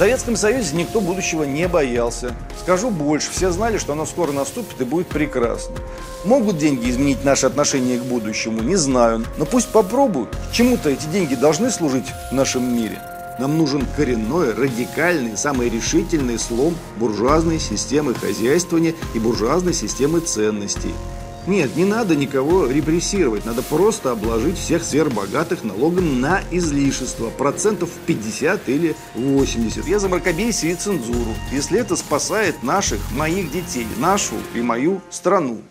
Советском Союзе никто будущего не боялся. Скажу больше, все знали, что оно скоро наступит и будет прекрасно. Могут деньги изменить наше отношение к будущему? Не знаю. Но пусть попробуют. Чему-то эти деньги должны служить в нашем мире. Нам нужен коренной, радикальный, самый решительный слом буржуазной системы хозяйствования и буржуазной системы ценностей. Нет, не надо никого репрессировать, надо просто обложить всех сверхбогатых налогом на излишество, процентов 50 или 80. Я за мракобесие и цензуру, если это спасает наших, моих детей, нашу и мою страну.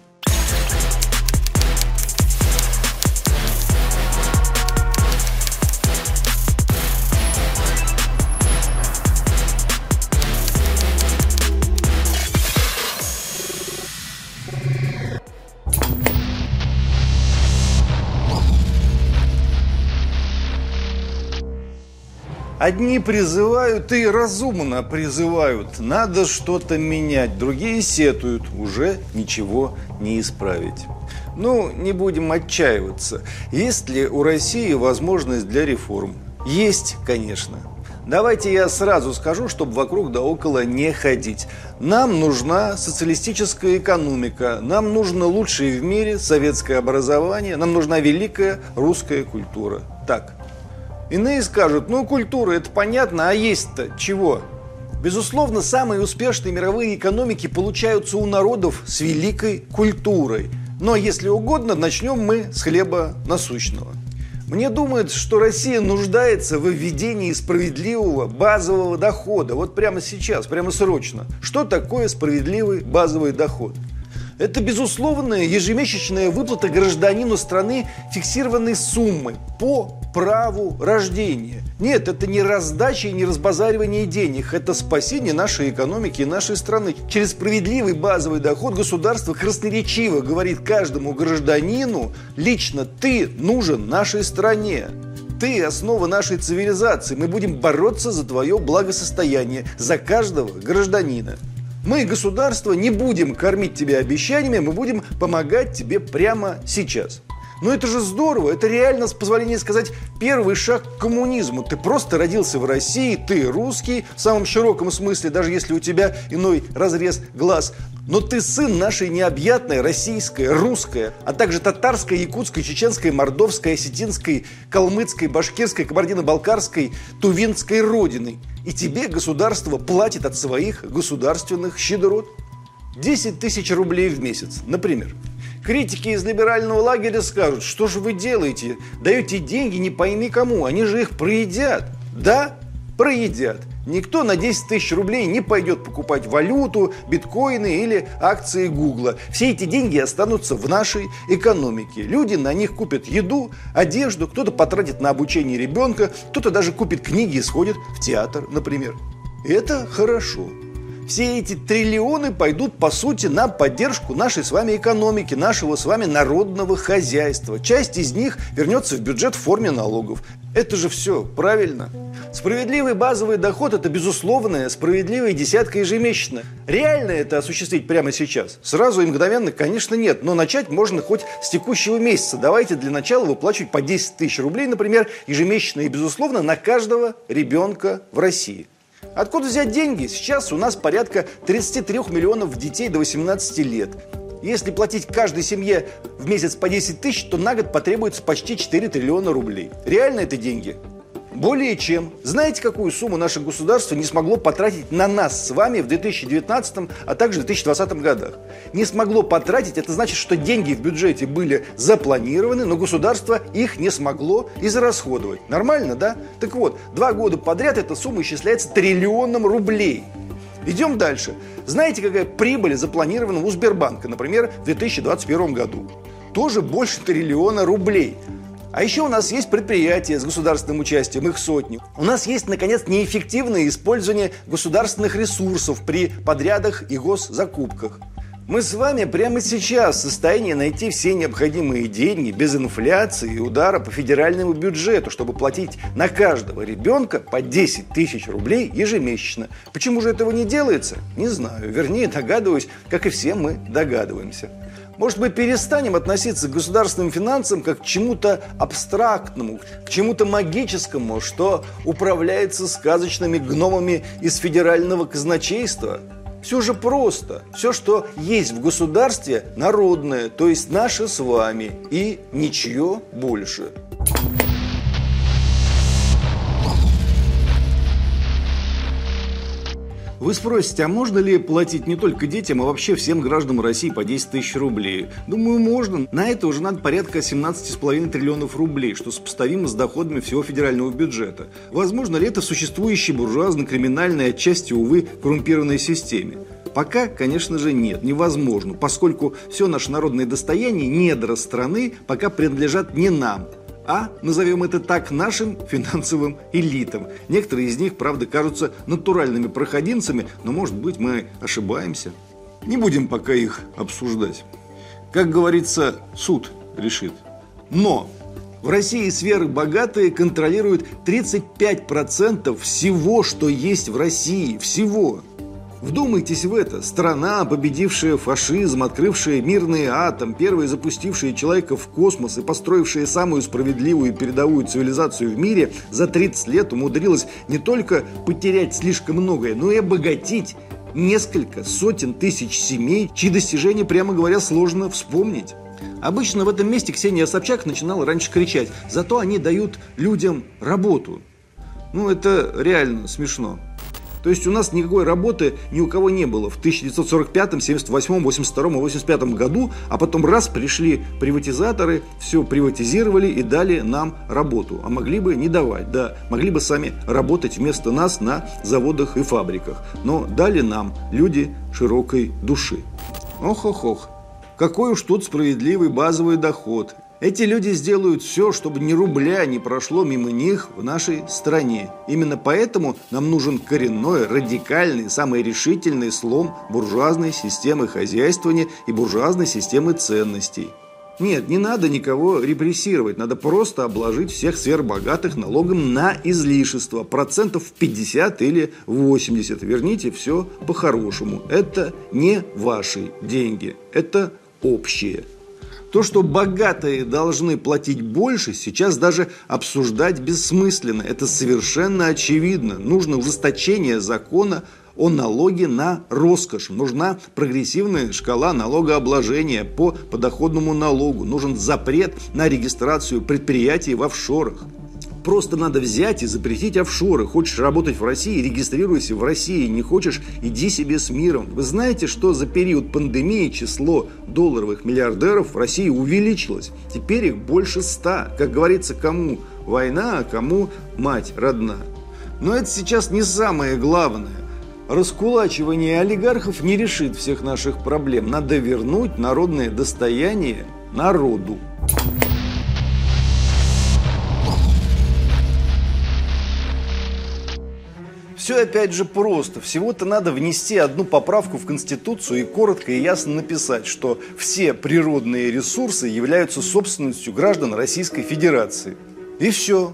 Одни призывают и разумно призывают, надо что-то менять, другие сетуют, уже ничего не исправить. Ну, не будем отчаиваться. Есть ли у России возможность для реформ? Есть, конечно. Давайте я сразу скажу, чтобы вокруг да около не ходить. Нам нужна социалистическая экономика, нам нужно лучшее в мире советское образование, нам нужна великая русская культура. Так, Иные скажут, ну культура это понятно, а есть-то чего? Безусловно, самые успешные мировые экономики получаются у народов с великой культурой. Но если угодно, начнем мы с хлеба насущного. Мне думается, что Россия нуждается в введении справедливого базового дохода. Вот прямо сейчас, прямо срочно. Что такое справедливый базовый доход? Это безусловная ежемесячная выплата гражданину страны фиксированной суммы по праву рождения. Нет, это не раздача и не разбазаривание денег, это спасение нашей экономики и нашей страны. Через справедливый базовый доход государство красноречиво говорит каждому гражданину, лично ты нужен нашей стране. Ты – основа нашей цивилизации. Мы будем бороться за твое благосостояние, за каждого гражданина. Мы, государство, не будем кормить тебя обещаниями, мы будем помогать тебе прямо сейчас. Но это же здорово, это реально, с позволения сказать, первый шаг к коммунизму. Ты просто родился в России, ты русский, в самом широком смысле, даже если у тебя иной разрез глаз. Но ты сын нашей необъятной российской, русской, а также татарской, якутской, чеченской, мордовской, осетинской, калмыцкой, башкирской, кабардино-балкарской, тувинской родины. И тебе государство платит от своих государственных щедрот. 10 тысяч рублей в месяц, например. Критики из либерального лагеря скажут, что же вы делаете? Даете деньги не пойми кому, они же их проедят. Да, проедят. Никто на 10 тысяч рублей не пойдет покупать валюту, биткоины или акции Гугла. Все эти деньги останутся в нашей экономике. Люди на них купят еду, одежду, кто-то потратит на обучение ребенка, кто-то даже купит книги и сходит в театр, например. Это хорошо все эти триллионы пойдут, по сути, на поддержку нашей с вами экономики, нашего с вами народного хозяйства. Часть из них вернется в бюджет в форме налогов. Это же все правильно. Справедливый базовый доход – это безусловная, справедливая десятка ежемесячно. Реально это осуществить прямо сейчас? Сразу и мгновенно, конечно, нет. Но начать можно хоть с текущего месяца. Давайте для начала выплачивать по 10 тысяч рублей, например, ежемесячно и, безусловно, на каждого ребенка в России. Откуда взять деньги? Сейчас у нас порядка 33 миллионов детей до 18 лет. Если платить каждой семье в месяц по 10 тысяч, то на год потребуется почти 4 триллиона рублей. Реально это деньги? Более чем. Знаете, какую сумму наше государство не смогло потратить на нас с вами в 2019, а также в 2020 годах? Не смогло потратить, это значит, что деньги в бюджете были запланированы, но государство их не смогло израсходовать. Нормально, да? Так вот, два года подряд эта сумма исчисляется триллионом рублей. Идем дальше. Знаете, какая прибыль запланирована у Сбербанка, например, в 2021 году? Тоже больше триллиона рублей. А еще у нас есть предприятия с государственным участием, их сотни. У нас есть, наконец, неэффективное использование государственных ресурсов при подрядах и госзакупках. Мы с вами прямо сейчас в состоянии найти все необходимые деньги без инфляции и удара по федеральному бюджету, чтобы платить на каждого ребенка по 10 тысяч рублей ежемесячно. Почему же этого не делается? Не знаю. Вернее, догадываюсь, как и все мы догадываемся. Может, мы перестанем относиться к государственным финансам как к чему-то абстрактному, к чему-то магическому, что управляется сказочными гномами из федерального казначейства? Все же просто. Все, что есть в государстве, народное, то есть наше с вами, и ничье больше. Вы спросите, а можно ли платить не только детям, а вообще всем гражданам России по 10 тысяч рублей? Думаю, можно. На это уже надо порядка 17,5 триллионов рублей, что сопоставимо с доходами всего федерального бюджета. Возможно ли это в существующей буржуазно-криминальной, отчасти, увы, коррумпированной системе? Пока, конечно же, нет, невозможно, поскольку все наше народное достояние, недра страны, пока принадлежат не нам, а, назовем это так, нашим финансовым элитам. Некоторые из них, правда, кажутся натуральными проходимцами, но, может быть, мы ошибаемся. Не будем пока их обсуждать. Как говорится, суд решит. Но в России сферы богатые контролируют 35% всего, что есть в России. Всего. Вдумайтесь в это. Страна, победившая фашизм, открывшая мирный атом, первая запустившая человека в космос и построившая самую справедливую и передовую цивилизацию в мире, за 30 лет умудрилась не только потерять слишком многое, но и обогатить несколько сотен тысяч семей, чьи достижения, прямо говоря, сложно вспомнить. Обычно в этом месте Ксения Собчак начинала раньше кричать, зато они дают людям работу. Ну, это реально смешно. То есть у нас никакой работы ни у кого не было в 1945, 78, 82 и 85 году, а потом раз пришли приватизаторы, все приватизировали и дали нам работу. А могли бы не давать, да, могли бы сами работать вместо нас на заводах и фабриках. Но дали нам люди широкой души. Ох-ох-ох, какой уж тут справедливый базовый доход. Эти люди сделают все, чтобы ни рубля не прошло мимо них в нашей стране. Именно поэтому нам нужен коренной, радикальный, самый решительный слом буржуазной системы хозяйствования и буржуазной системы ценностей. Нет, не надо никого репрессировать, надо просто обложить всех сверхбогатых налогом на излишество, процентов 50 или 80. Верните все по-хорошему. Это не ваши деньги, это общие. То, что богатые должны платить больше, сейчас даже обсуждать бессмысленно. Это совершенно очевидно. Нужно ужесточение закона о налоге на роскошь. Нужна прогрессивная шкала налогообложения по подоходному налогу. Нужен запрет на регистрацию предприятий в офшорах. Просто надо взять и запретить офшоры. Хочешь работать в России, регистрируйся в России. Не хочешь, иди себе с миром. Вы знаете, что за период пандемии число долларовых миллиардеров в России увеличилось? Теперь их больше ста. Как говорится, кому война, а кому мать родна. Но это сейчас не самое главное. Раскулачивание олигархов не решит всех наших проблем. Надо вернуть народное достояние народу. Все опять же просто. Всего-то надо внести одну поправку в Конституцию и коротко и ясно написать, что все природные ресурсы являются собственностью граждан Российской Федерации. И все.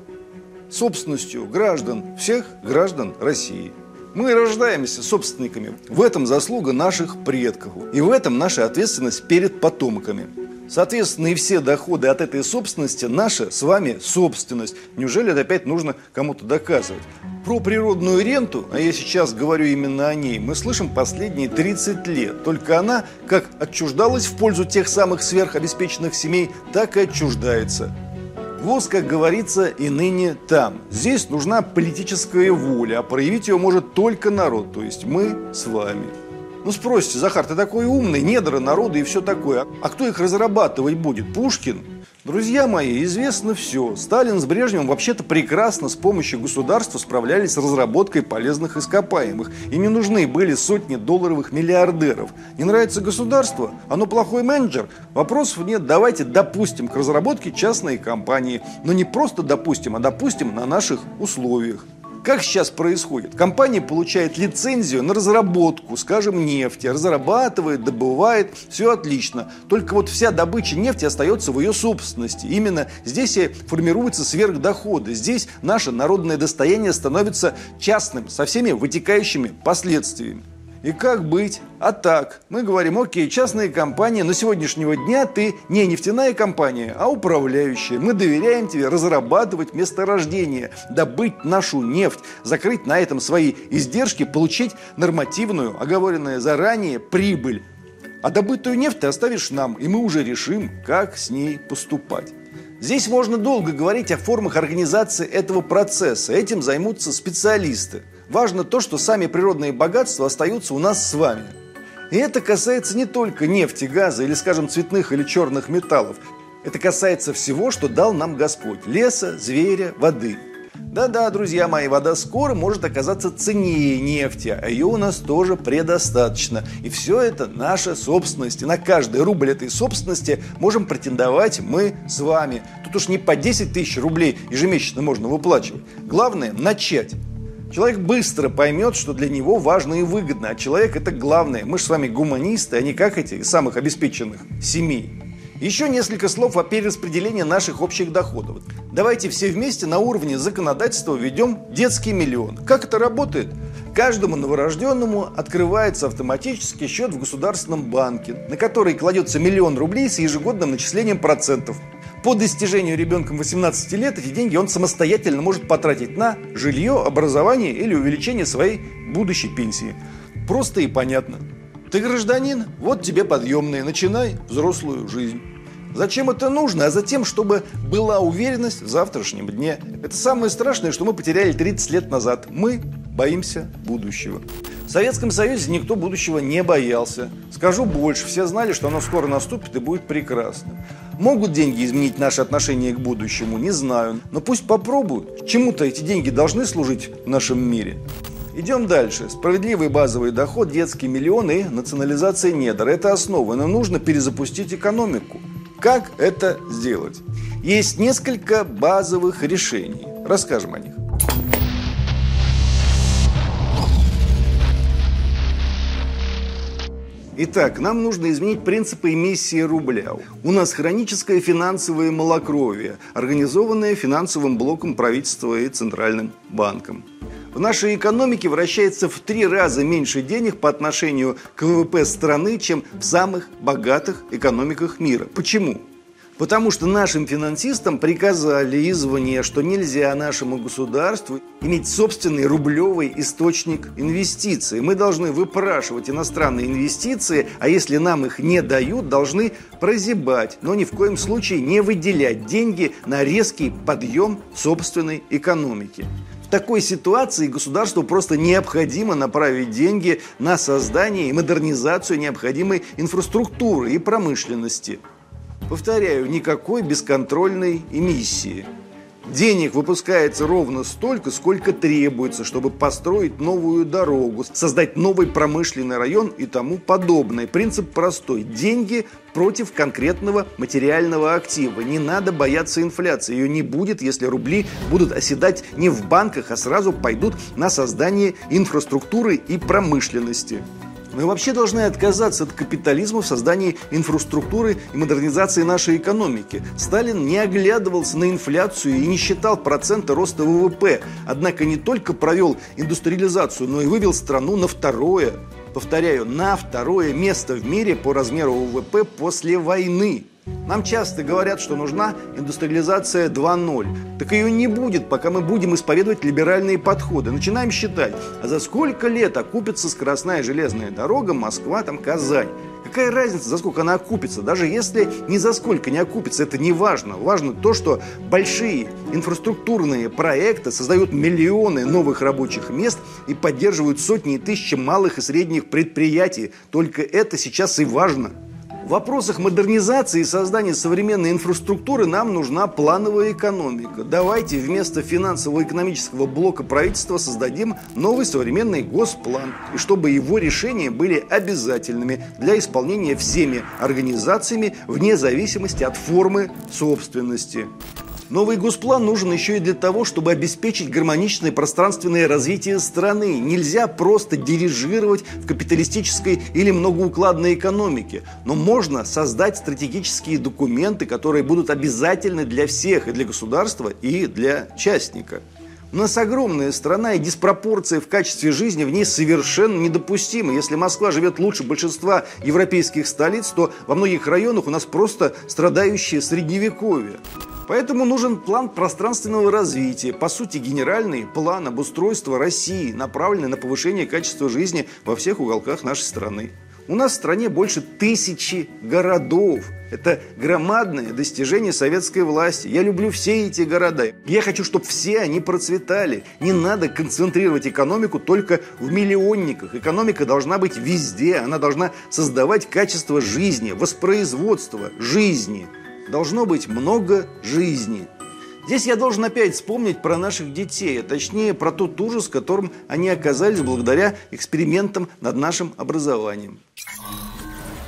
Собственностью граждан, всех граждан России. Мы рождаемся собственниками. В этом заслуга наших предков. И в этом наша ответственность перед потомками. Соответственно, и все доходы от этой собственности наша с вами собственность. Неужели это опять нужно кому-то доказывать? Про природную ренту, а я сейчас говорю именно о ней, мы слышим последние 30 лет. Только она как отчуждалась в пользу тех самых сверхобеспеченных семей, так и отчуждается. ВОЗ, как говорится, и ныне там. Здесь нужна политическая воля, а проявить ее может только народ, то есть мы с вами. Ну спросите, Захар, ты такой умный, недра народа и все такое. А кто их разрабатывать будет? Пушкин? Друзья мои, известно все. Сталин с Брежневым вообще-то прекрасно с помощью государства справлялись с разработкой полезных ископаемых. И не нужны были сотни долларовых миллиардеров. Не нравится государство? Оно плохой менеджер? Вопросов нет. Давайте допустим к разработке частные компании. Но не просто допустим, а допустим на наших условиях. Как сейчас происходит? Компания получает лицензию на разработку, скажем, нефти, разрабатывает, добывает, все отлично. Только вот вся добыча нефти остается в ее собственности. Именно здесь и формируются сверхдоходы. Здесь наше народное достояние становится частным, со всеми вытекающими последствиями. И как быть? А так, мы говорим, окей, частная компания, но сегодняшнего дня ты не нефтяная компания, а управляющая. Мы доверяем тебе разрабатывать месторождение, добыть нашу нефть, закрыть на этом свои издержки, получить нормативную, оговоренную заранее прибыль. А добытую нефть ты оставишь нам, и мы уже решим, как с ней поступать. Здесь можно долго говорить о формах организации этого процесса. Этим займутся специалисты. Важно то, что сами природные богатства остаются у нас с вами. И это касается не только нефти, газа или, скажем, цветных или черных металлов. Это касается всего, что дал нам Господь. Леса, зверя, воды. Да-да, друзья мои, вода скоро может оказаться ценнее нефти, а ее у нас тоже предостаточно. И все это наша собственность. И на каждый рубль этой собственности можем претендовать мы с вами. Тут уж не по 10 тысяч рублей ежемесячно можно выплачивать. Главное – начать. Человек быстро поймет, что для него важно и выгодно, а человек – это главное. Мы же с вами гуманисты, а не как эти самых обеспеченных семей. Еще несколько слов о перераспределении наших общих доходов. Давайте все вместе на уровне законодательства введем детский миллион. Как это работает? Каждому новорожденному открывается автоматический счет в государственном банке, на который кладется миллион рублей с ежегодным начислением процентов. По достижению ребенком 18 лет эти деньги он самостоятельно может потратить на жилье, образование или увеличение своей будущей пенсии. Просто и понятно. Ты гражданин, вот тебе подъемные, начинай взрослую жизнь. Зачем это нужно? А затем, чтобы была уверенность в завтрашнем дне. Это самое страшное, что мы потеряли 30 лет назад. Мы боимся будущего. Советском Союзе никто будущего не боялся. Скажу больше, все знали, что оно скоро наступит и будет прекрасным. Могут деньги изменить наше отношение к будущему? Не знаю. Но пусть попробуют. Чему-то эти деньги должны служить в нашем мире. Идем дальше. Справедливый базовый доход, детские миллионы и национализация недр. Это основа, но нужно перезапустить экономику. Как это сделать? Есть несколько базовых решений. Расскажем о них. Итак, нам нужно изменить принципы эмиссии рубля. У нас хроническое финансовое малокровие, организованное финансовым блоком правительства и Центральным банком. В нашей экономике вращается в три раза меньше денег по отношению к ВВП страны, чем в самых богатых экономиках мира. Почему? Потому что нашим финансистам приказали извне, что нельзя нашему государству иметь собственный рублевый источник инвестиций. Мы должны выпрашивать иностранные инвестиции, а если нам их не дают, должны прозябать, но ни в коем случае не выделять деньги на резкий подъем собственной экономики. В такой ситуации государству просто необходимо направить деньги на создание и модернизацию необходимой инфраструктуры и промышленности. Повторяю, никакой бесконтрольной эмиссии. Денег выпускается ровно столько, сколько требуется, чтобы построить новую дорогу, создать новый промышленный район и тому подобное. Принцип простой. Деньги против конкретного материального актива. Не надо бояться инфляции. Ее не будет, если рубли будут оседать не в банках, а сразу пойдут на создание инфраструктуры и промышленности. Мы вообще должны отказаться от капитализма в создании инфраструктуры и модернизации нашей экономики. Сталин не оглядывался на инфляцию и не считал проценты роста ВВП. Однако не только провел индустриализацию, но и вывел страну на второе, повторяю, на второе место в мире по размеру ВВП после войны. Нам часто говорят, что нужна индустриализация 2.0. Так ее не будет, пока мы будем исповедовать либеральные подходы. Начинаем считать, а за сколько лет окупится скоростная железная дорога Москва, там, Казань. Какая разница, за сколько она окупится? Даже если ни за сколько не окупится, это не важно. Важно то, что большие инфраструктурные проекты создают миллионы новых рабочих мест и поддерживают сотни и тысячи малых и средних предприятий. Только это сейчас и важно. В вопросах модернизации и создания современной инфраструктуры нам нужна плановая экономика. Давайте вместо финансово-экономического блока правительства создадим новый современный госплан, и чтобы его решения были обязательными для исполнения всеми организациями вне зависимости от формы собственности. Новый госплан нужен еще и для того, чтобы обеспечить гармоничное пространственное развитие страны. Нельзя просто дирижировать в капиталистической или многоукладной экономике. Но можно создать стратегические документы, которые будут обязательны для всех, и для государства, и для частника. У нас огромная страна, и диспропорция в качестве жизни в ней совершенно недопустима. Если Москва живет лучше большинства европейских столиц, то во многих районах у нас просто страдающее средневековье. Поэтому нужен план пространственного развития, по сути генеральный план обустройства России, направленный на повышение качества жизни во всех уголках нашей страны. У нас в стране больше тысячи городов. Это громадное достижение советской власти. Я люблю все эти города. Я хочу, чтобы все они процветали. Не надо концентрировать экономику только в миллионниках. Экономика должна быть везде. Она должна создавать качество жизни, воспроизводство жизни. Должно быть много жизни. Здесь я должен опять вспомнить про наших детей, а точнее про тот ужас, которым они оказались благодаря экспериментам над нашим образованием.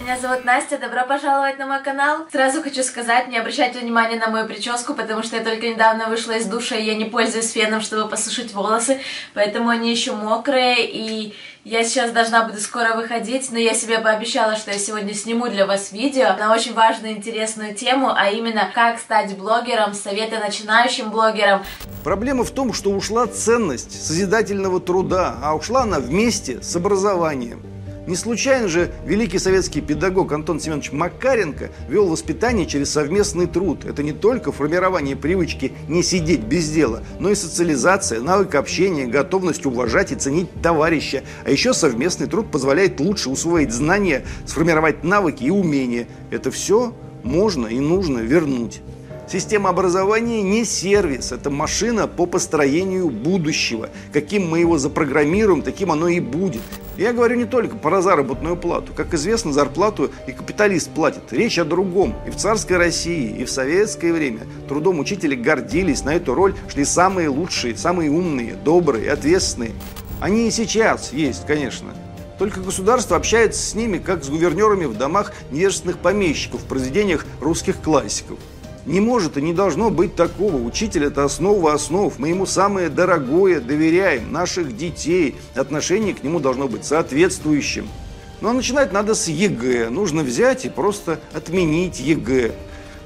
Меня зовут Настя, добро пожаловать на мой канал. Сразу хочу сказать, не обращайте внимания на мою прическу, потому что я только недавно вышла из душа, и я не пользуюсь феном, чтобы посушить волосы, поэтому они еще мокрые, и я сейчас должна буду скоро выходить, но я себе пообещала, что я сегодня сниму для вас видео на очень важную интересную тему, а именно, как стать блогером, советы начинающим блогерам. Проблема в том, что ушла ценность созидательного труда, а ушла она вместе с образованием. Не случайно же великий советский педагог Антон Семенович Макаренко вел воспитание через совместный труд. Это не только формирование привычки не сидеть без дела, но и социализация, навык общения, готовность уважать и ценить товарища. А еще совместный труд позволяет лучше усвоить знания, сформировать навыки и умения. Это все можно и нужно вернуть. Система образования не сервис, это машина по построению будущего. Каким мы его запрограммируем, таким оно и будет. Я говорю не только про заработную плату. Как известно, зарплату и капиталист платит. Речь о другом. И в царской России, и в советское время трудом учителей гордились, на эту роль шли самые лучшие, самые умные, добрые, ответственные. Они и сейчас есть, конечно. Только государство общается с ними, как с гувернерами в домах невежественных помещиков в произведениях русских классиков. Не может и не должно быть такого. Учитель – это основа основ. Мы ему самое дорогое доверяем, наших детей. Отношение к нему должно быть соответствующим. Но начинать надо с ЕГЭ. Нужно взять и просто отменить ЕГЭ.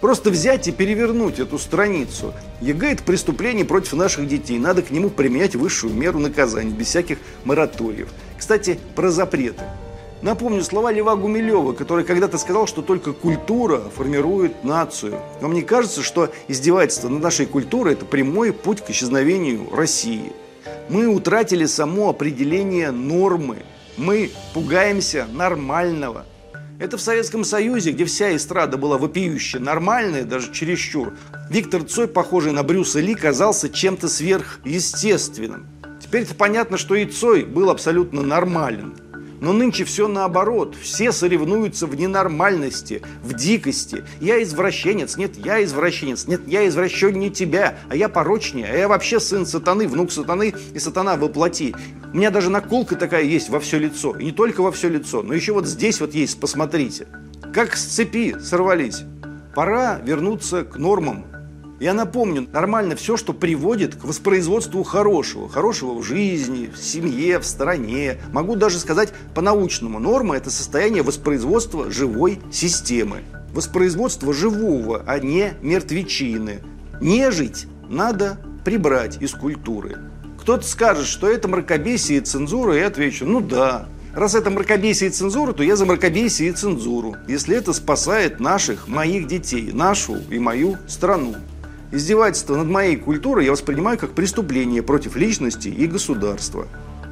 Просто взять и перевернуть эту страницу. ЕГЭ – это преступление против наших детей. Надо к нему применять высшую меру наказания, без всяких мораториев. Кстати, про запреты. Напомню слова Льва Гумилева, который когда-то сказал, что только культура формирует нацию. Но мне кажется, что издевательство над нашей культурой – это прямой путь к исчезновению России. Мы утратили само определение нормы. Мы пугаемся нормального. Это в Советском Союзе, где вся эстрада была вопиюще нормальная, даже чересчур. Виктор Цой, похожий на Брюса Ли, казался чем-то сверхъестественным. Теперь-то понятно, что и Цой был абсолютно нормален. Но нынче все наоборот. Все соревнуются в ненормальности, в дикости. Я извращенец, нет, я извращенец, нет, я извращеннее тебя, а я порочнее, а я вообще сын сатаны, внук сатаны и сатана воплоти. У меня даже наколка такая есть во все лицо. И не только во все лицо, но еще вот здесь вот есть, посмотрите. Как с цепи сорвались. Пора вернуться к нормам, я напомню, нормально все, что приводит к воспроизводству хорошего. Хорошего в жизни, в семье, в стране. Могу даже сказать по-научному. Норма – это состояние воспроизводства живой системы. Воспроизводство живого, а не мертвечины. Не жить надо прибрать из культуры. Кто-то скажет, что это мракобесие и цензура, и я отвечу, ну да, Раз это мракобесие и цензура, то я за мракобесие и цензуру, если это спасает наших, моих детей, нашу и мою страну. Издевательство над моей культурой я воспринимаю как преступление против личности и государства.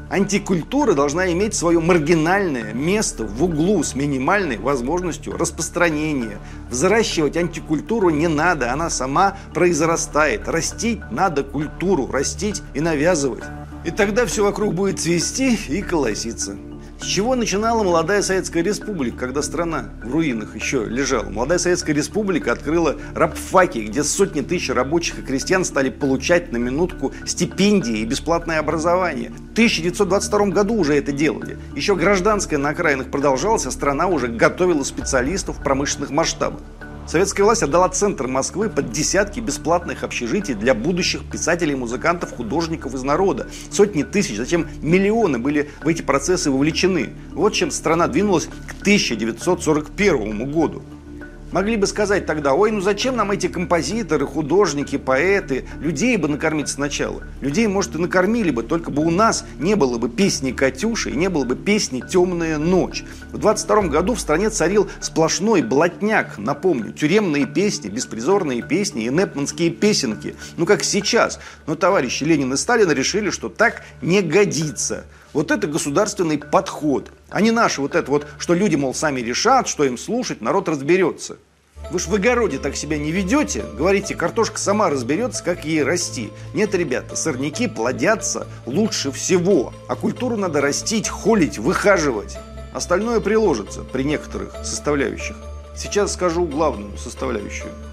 Антикультура должна иметь свое маргинальное место в углу с минимальной возможностью распространения. Взращивать антикультуру не надо, она сама произрастает. Растить надо культуру, растить и навязывать. И тогда все вокруг будет цвести и колоситься. С чего начинала молодая Советская Республика, когда страна в руинах еще лежала? Молодая Советская Республика открыла рабфаки, где сотни тысяч рабочих и крестьян стали получать на минутку стипендии и бесплатное образование. В 1922 году уже это делали. Еще гражданская на окраинах продолжалась, а страна уже готовила специалистов промышленных масштабах. Советская власть отдала центр Москвы под десятки бесплатных общежитий для будущих писателей, музыкантов, художников из народа. Сотни тысяч, затем миллионы были в эти процессы вовлечены. Вот чем страна двинулась к 1941 году. Могли бы сказать тогда, ой, ну зачем нам эти композиторы, художники, поэты, людей бы накормить сначала. Людей, может, и накормили бы, только бы у нас не было бы песни «Катюши» и не было бы песни «Темная ночь». В 22 году в стране царил сплошной блатняк, напомню, тюремные песни, беспризорные песни и непманские песенки. Ну, как сейчас. Но товарищи Ленин и Сталин решили, что так не годится. Вот это государственный подход, а не наш вот это вот, что люди, мол, сами решат, что им слушать, народ разберется. Вы ж в огороде так себя не ведете, говорите, картошка сама разберется, как ей расти. Нет, ребята, сорняки плодятся лучше всего, а культуру надо растить, холить, выхаживать. Остальное приложится при некоторых составляющих. Сейчас скажу главную составляющую –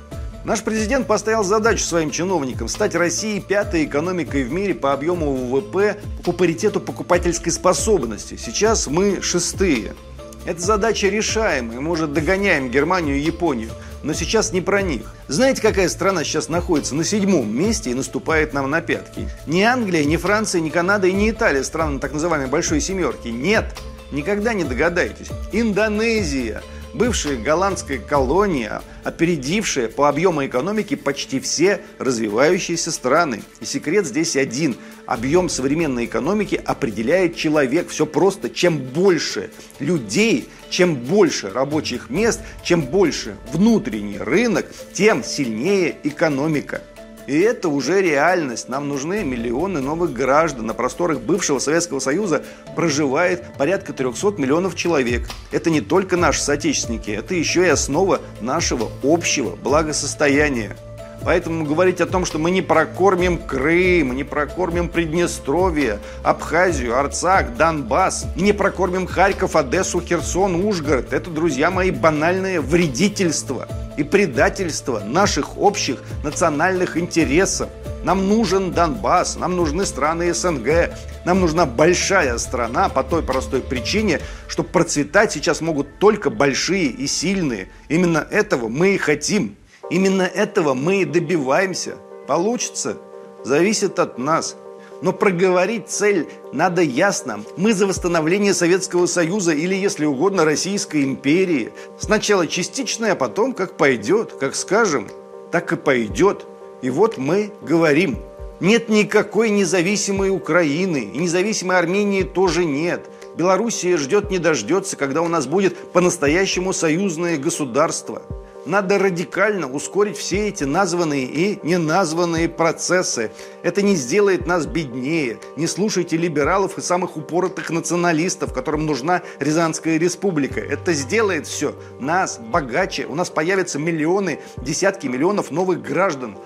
Наш президент поставил задачу своим чиновникам стать Россией пятой экономикой в мире по объему ВВП по паритету покупательской способности. Сейчас мы шестые. Эта задача решаемая, мы уже догоняем Германию и Японию. Но сейчас не про них. Знаете, какая страна сейчас находится на седьмом месте и наступает нам на пятки? Ни Англия, ни Франция, ни Канада и ни Италия, страны так называемой большой семерки. Нет, никогда не догадаетесь. Индонезия – бывшая голландская колония, опередившая по объему экономики почти все развивающиеся страны. И секрет здесь один. Объем современной экономики определяет человек. Все просто. Чем больше людей, чем больше рабочих мест, чем больше внутренний рынок, тем сильнее экономика. И это уже реальность. Нам нужны миллионы новых граждан. На просторах бывшего Советского Союза проживает порядка 300 миллионов человек. Это не только наши соотечественники, это еще и основа нашего общего благосостояния. Поэтому говорить о том, что мы не прокормим Крым, не прокормим Приднестровье, Абхазию, Арцах, Донбасс, не прокормим Харьков, Одессу, Херсон, Ужгород, это, друзья мои, банальное вредительство и предательство наших общих национальных интересов. Нам нужен Донбасс, нам нужны страны СНГ, нам нужна большая страна по той простой причине, что процветать сейчас могут только большие и сильные. Именно этого мы и хотим. Именно этого мы и добиваемся. Получится? Зависит от нас. Но проговорить цель надо ясно. Мы за восстановление Советского Союза или, если угодно, Российской империи. Сначала частичное, а потом как пойдет, как скажем, так и пойдет. И вот мы говорим. Нет никакой независимой Украины, и независимой Армении тоже нет. Белоруссия ждет не дождется, когда у нас будет по-настоящему союзное государство. Надо радикально ускорить все эти названные и неназванные процессы. Это не сделает нас беднее. Не слушайте либералов и самых упоротых националистов, которым нужна Рязанская республика. Это сделает все нас богаче. У нас появятся миллионы, десятки миллионов новых граждан.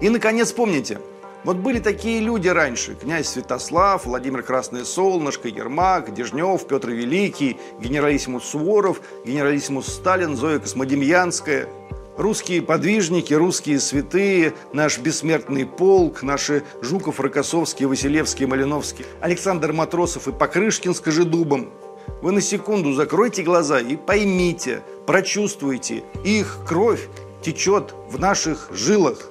И, наконец, помните, вот были такие люди раньше. Князь Святослав, Владимир Красное Солнышко, Ермак, Дежнев, Петр Великий, генералиссимус Суворов, генералиссимус Сталин, Зоя Космодемьянская. Русские подвижники, русские святые, наш бессмертный полк, наши Жуков, Рокоссовский, Василевский, Малиновский, Александр Матросов и Покрышкин с Кожедубом. Вы на секунду закройте глаза и поймите, прочувствуйте, их кровь течет в наших жилах.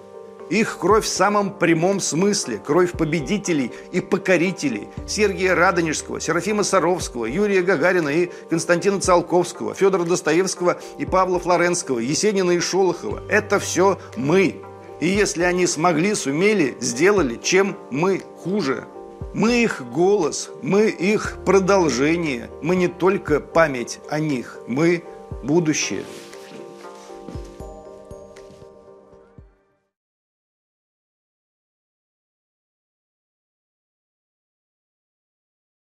Их кровь в самом прямом смысле, кровь победителей и покорителей Сергия Радонежского, Серафима Саровского, Юрия Гагарина и Константина Циолковского, Федора Достоевского и Павла Флоренского, Есенина и Шолохова. Это все мы. И если они смогли, сумели, сделали, чем мы хуже? Мы их голос, мы их продолжение, мы не только память о них, мы будущее.